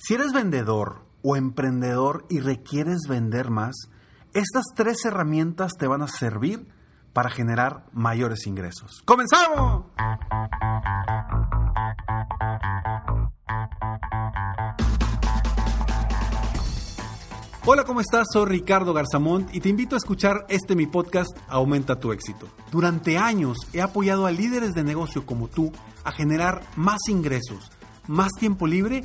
Si eres vendedor o emprendedor y requieres vender más, estas tres herramientas te van a servir para generar mayores ingresos. ¡Comenzamos! Hola, ¿cómo estás? Soy Ricardo Garzamont y te invito a escuchar este mi podcast Aumenta tu éxito. Durante años he apoyado a líderes de negocio como tú a generar más ingresos, más tiempo libre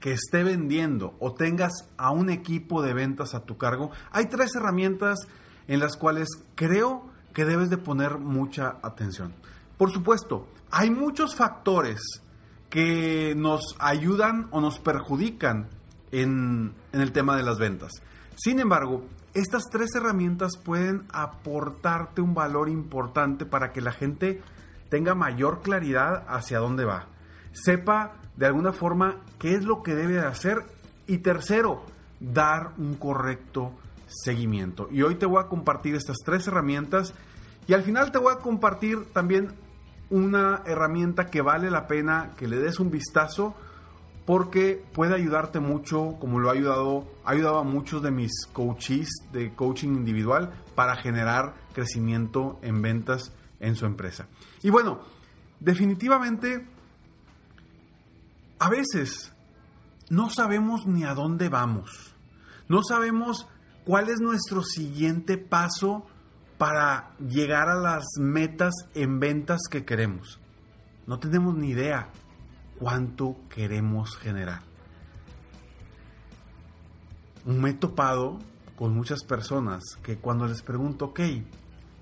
que esté vendiendo o tengas a un equipo de ventas a tu cargo, hay tres herramientas en las cuales creo que debes de poner mucha atención. Por supuesto, hay muchos factores que nos ayudan o nos perjudican en, el tema de las ventas. Sin embargo, estas tres herramientas pueden aportarte un valor importante para que la gente tenga mayor claridad hacia dónde va. Sepa de alguna forma qué es lo que debe hacer. Y tercero, dar un correcto seguimiento. Y hoy te voy a compartir estas tres herramientas y al final te voy a compartir también una herramienta que vale la pena que le des un vistazo porque puede ayudarte mucho, como lo ha ayudado, ha ayudado a muchos de mis coaches de coaching individual para generar crecimiento en ventas en su empresa. Y bueno, definitivamente a veces no sabemos ni a dónde vamos. No sabemos cuál es nuestro siguiente paso para llegar a las metas en ventas que queremos. No tenemos ni idea cuánto queremos generar. Me he topado con muchas personas que cuando les pregunto, ok,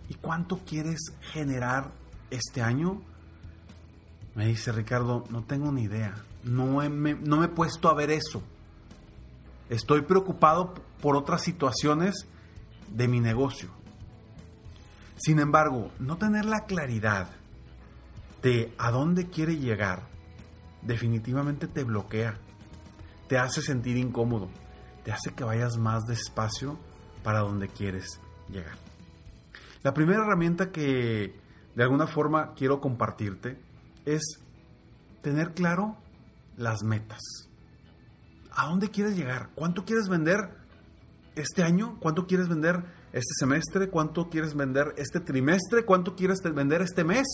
¿y cuánto quieres generar este año? Me dice Ricardo, no tengo ni idea. No, me, no me he puesto a ver eso. Estoy preocupado por otras situaciones de mi negocio. Sin embargo, no tener la claridad de a dónde quiere llegar definitivamente te bloquea, te hace sentir incómodo, te hace que vayas más despacio para donde quieres llegar. La primera herramienta que de alguna forma quiero compartirte es tener claro las metas. ¿A dónde quieres llegar? ¿Cuánto quieres vender este año? ¿Cuánto quieres vender este semestre? ¿Cuánto quieres vender este trimestre? ¿Cuánto quieres vender este mes?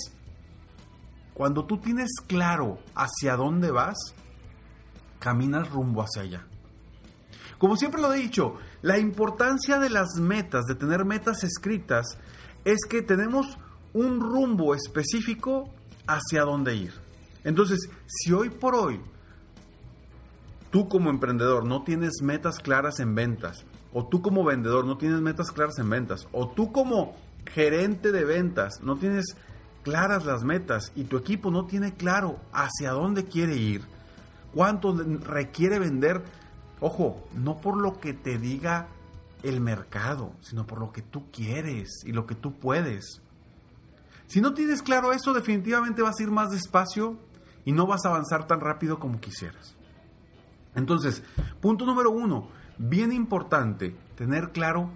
Cuando tú tienes claro hacia dónde vas, caminas rumbo hacia allá. Como siempre lo he dicho, la importancia de las metas, de tener metas escritas, es que tenemos un rumbo específico hacia dónde ir. Entonces, si hoy por hoy tú como emprendedor no tienes metas claras en ventas, o tú como vendedor no tienes metas claras en ventas, o tú como gerente de ventas no tienes claras las metas y tu equipo no tiene claro hacia dónde quiere ir, cuánto requiere vender, ojo, no por lo que te diga el mercado, sino por lo que tú quieres y lo que tú puedes. Si no tienes claro eso, definitivamente vas a ir más despacio y no vas a avanzar tan rápido como quisieras. Entonces, punto número uno, bien importante, tener claro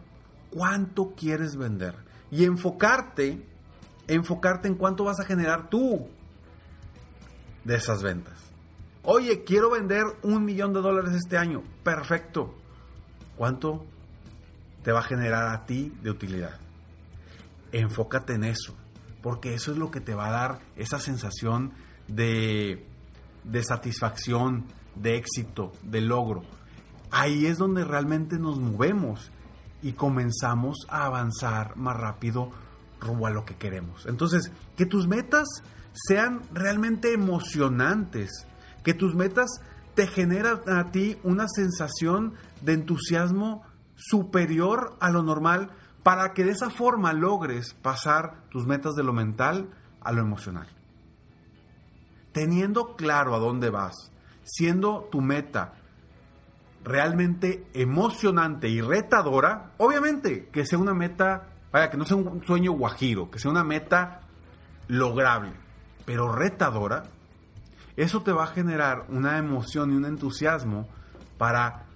cuánto quieres vender y enfocarte, enfocarte en cuánto vas a generar tú de esas ventas. Oye, quiero vender un millón de dólares este año. Perfecto. ¿Cuánto te va a generar a ti de utilidad? Enfócate en eso, porque eso es lo que te va a dar esa sensación de, de satisfacción, de éxito, de logro. Ahí es donde realmente nos movemos y comenzamos a avanzar más rápido rumbo a lo que queremos. Entonces, que tus metas sean realmente emocionantes, que tus metas te generan a ti una sensación de entusiasmo superior a lo normal para que de esa forma logres pasar tus metas de lo mental a lo emocional. Teniendo claro a dónde vas, siendo tu meta realmente emocionante y retadora, obviamente que sea una meta, vaya, que no sea un sueño guajiro, que sea una meta lograble, pero retadora, eso te va a generar una emoción y un entusiasmo para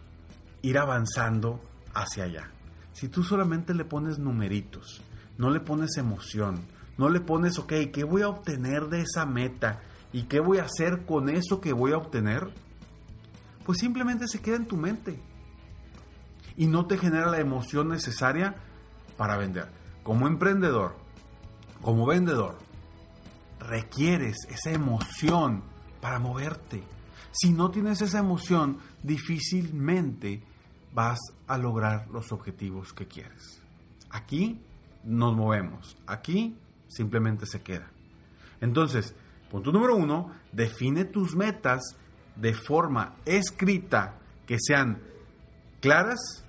ir avanzando hacia allá. Si tú solamente le pones numeritos, no le pones emoción, no le pones, ok, ¿qué voy a obtener de esa meta? ¿Y qué voy a hacer con eso que voy a obtener? Pues simplemente se queda en tu mente. Y no te genera la emoción necesaria para vender. Como emprendedor, como vendedor, requieres esa emoción para moverte. Si no tienes esa emoción, difícilmente vas a lograr los objetivos que quieres. Aquí nos movemos, aquí simplemente se queda. Entonces, punto número uno, define tus metas de forma escrita que sean claras,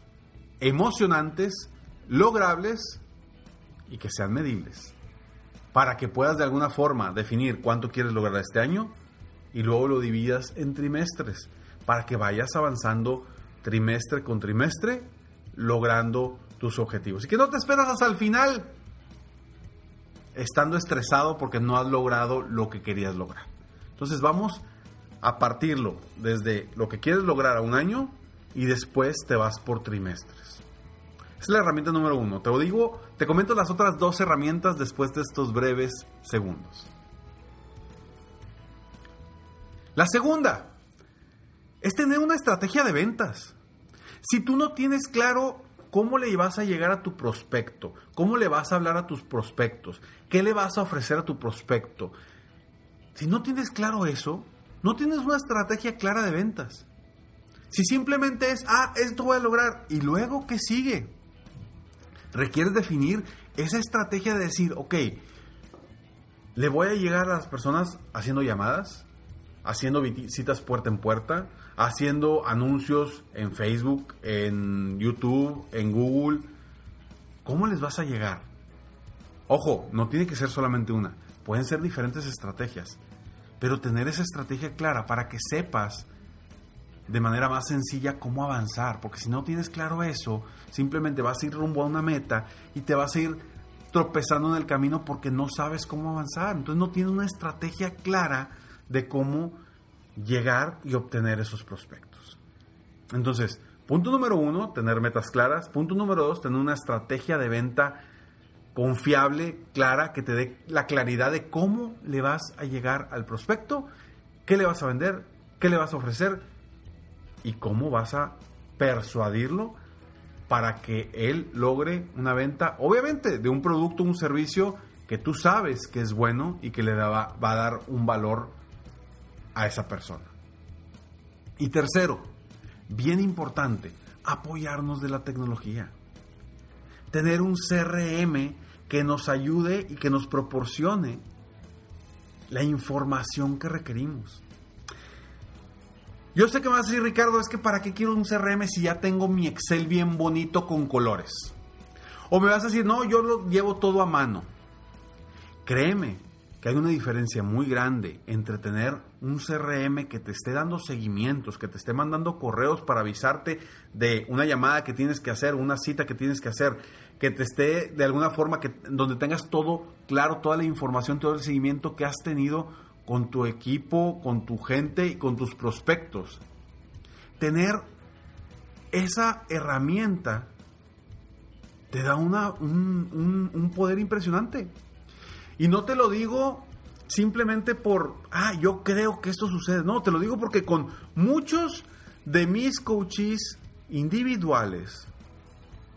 emocionantes, logrables y que sean medibles. Para que puedas de alguna forma definir cuánto quieres lograr este año y luego lo dividas en trimestres para que vayas avanzando trimestre con trimestre logrando tus objetivos. Y que no te esperas hasta el final estando estresado porque no has logrado lo que querías lograr. Entonces vamos a partirlo desde lo que quieres lograr a un año y después te vas por trimestres. Es la herramienta número uno. Te lo digo, te comento las otras dos herramientas después de estos breves segundos. La segunda es tener una estrategia de ventas. Si tú no tienes claro cómo le vas a llegar a tu prospecto, cómo le vas a hablar a tus prospectos, qué le vas a ofrecer a tu prospecto, si no tienes claro eso, no tienes una estrategia clara de ventas. Si simplemente es, ah, esto voy a lograr, y luego, ¿qué sigue? Requieres definir esa estrategia de decir, ok, le voy a llegar a las personas haciendo llamadas, haciendo citas puerta en puerta, haciendo anuncios en Facebook, en YouTube, en Google. ¿Cómo les vas a llegar? Ojo, no tiene que ser solamente una, pueden ser diferentes estrategias, pero tener esa estrategia clara para que sepas de manera más sencilla cómo avanzar, porque si no tienes claro eso, simplemente vas a ir rumbo a una meta y te vas a ir tropezando en el camino porque no sabes cómo avanzar, entonces no tienes una estrategia clara de cómo llegar y obtener esos prospectos. Entonces, punto número uno, tener metas claras. Punto número dos, tener una estrategia de venta confiable, clara, que te dé la claridad de cómo le vas a llegar al prospecto, qué le vas a vender, qué le vas a ofrecer y cómo vas a persuadirlo para que él logre una venta, obviamente, de un producto, un servicio que tú sabes que es bueno y que le va, va a dar un valor a esa persona. Y tercero, bien importante, apoyarnos de la tecnología. Tener un CRM que nos ayude y que nos proporcione la información que requerimos. Yo sé que me vas a decir, Ricardo, es que para qué quiero un CRM si ya tengo mi Excel bien bonito con colores. O me vas a decir, no, yo lo llevo todo a mano. Créeme, que hay una diferencia muy grande entre tener un CRM que te esté dando seguimientos, que te esté mandando correos para avisarte de una llamada que tienes que hacer, una cita que tienes que hacer, que te esté de alguna forma que donde tengas todo claro, toda la información, todo el seguimiento que has tenido con tu equipo, con tu gente y con tus prospectos. Tener esa herramienta te da una, un, un poder impresionante. Y no te lo digo simplemente por, ah, yo creo que esto sucede. No, te lo digo porque con muchos de mis coaches individuales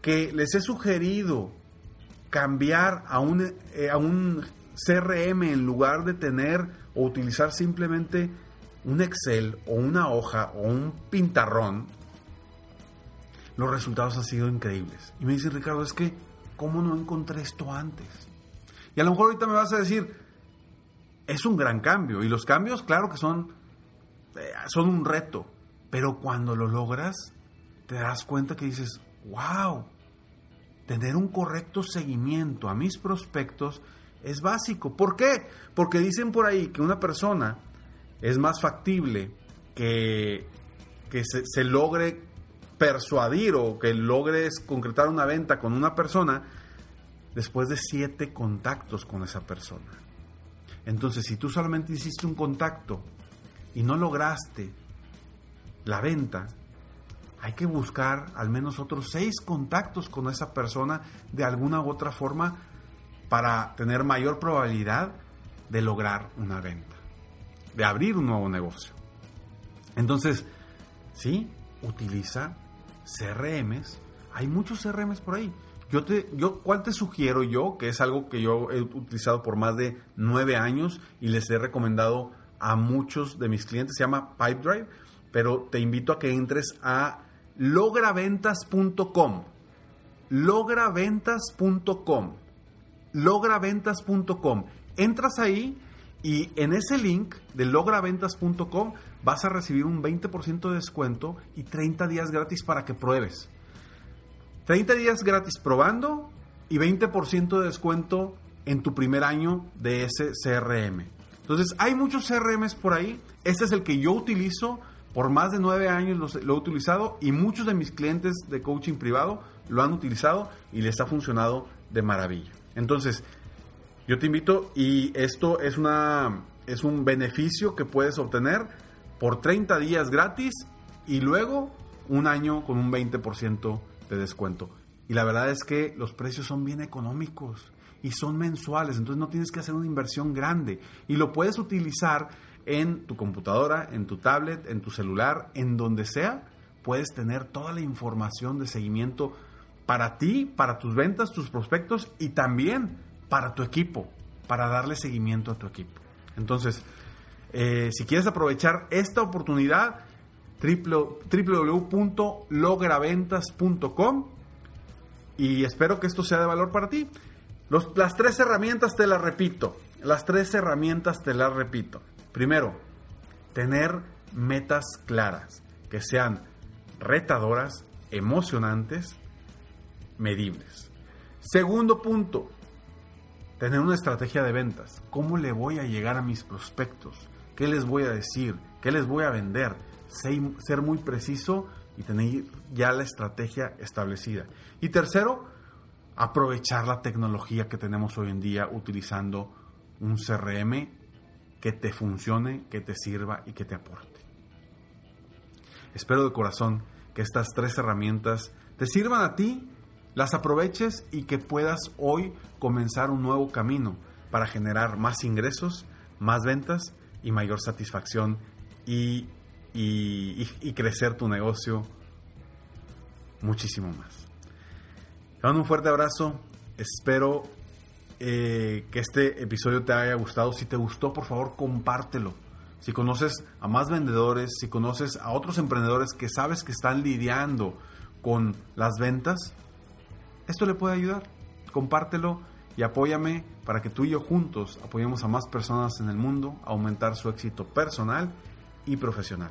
que les he sugerido cambiar a un, eh, a un CRM en lugar de tener o utilizar simplemente un Excel o una hoja o un pintarrón, los resultados han sido increíbles. Y me dice Ricardo, es que, ¿cómo no encontré esto antes? Y a lo mejor ahorita me vas a decir, es un gran cambio. Y los cambios, claro que son, eh, son un reto. Pero cuando lo logras, te das cuenta que dices, wow, tener un correcto seguimiento a mis prospectos es básico. ¿Por qué? Porque dicen por ahí que una persona es más factible que, que se, se logre persuadir o que logres concretar una venta con una persona después de siete contactos con esa persona. Entonces, si tú solamente hiciste un contacto y no lograste la venta, hay que buscar al menos otros seis contactos con esa persona de alguna u otra forma para tener mayor probabilidad de lograr una venta, de abrir un nuevo negocio. Entonces, sí, utiliza CRMs. Hay muchos CRMs por ahí. Yo te, yo, ¿Cuál te sugiero yo? Que es algo que yo he utilizado por más de nueve años y les he recomendado a muchos de mis clientes. Se llama Pipedrive, pero te invito a que entres a lograventas.com. Lograventas.com. Lograventas.com. Entras ahí y en ese link de lograventas.com vas a recibir un 20% de descuento y 30 días gratis para que pruebes. 30 días gratis probando y 20% de descuento en tu primer año de ese CRM. Entonces, hay muchos CRMs por ahí. Este es el que yo utilizo. Por más de nueve años lo, he utilizado y muchos de mis clientes de coaching privado lo han utilizado y les ha funcionado de maravilla. Entonces, yo te invito y esto es, una, es un beneficio que puedes obtener por 30 días gratis y luego un año con un 20% de descuento. Y la verdad es que los precios son bien económicos y son mensuales, entonces no tienes que hacer una inversión grande y lo puedes utilizar en tu computadora, en tu tablet, en tu celular, en donde sea, puedes tener toda la información de seguimiento para ti, para tus ventas, tus prospectos y también para tu equipo, para darle seguimiento a tu equipo. Entonces, eh, si quieres aprovechar esta oportunidad, www.lograventas.com y espero que esto sea de valor para ti. las tres herramientas te las repito. Las tres herramientas te las repito. Primero, tener metas claras, que sean retadoras, emocionantes, medibles. Segundo punto, Tener una estrategia de ventas. ¿Cómo le voy a llegar a mis prospectos? ¿Qué les voy a decir? ¿Qué les voy a vender? Ser muy preciso y tener ya la estrategia establecida. Y tercero, aprovechar la tecnología que tenemos hoy en día utilizando un CRM que te funcione, que te sirva y que te aporte. Espero de corazón que estas tres herramientas te sirvan a ti las aproveches y que puedas hoy comenzar un nuevo camino para generar más ingresos, más ventas y mayor satisfacción y, crecer tu negocio muchísimo más. Te mando un fuerte abrazo, espero eh, que este episodio te haya gustado. Si te gustó, por favor, compártelo. Si conoces a más vendedores, si conoces a otros emprendedores que sabes que están lidiando con las ventas, esto le puede ayudar. Compártelo y apóyame para que tú y yo juntos apoyemos a más personas en el mundo a aumentar su éxito personal y profesional.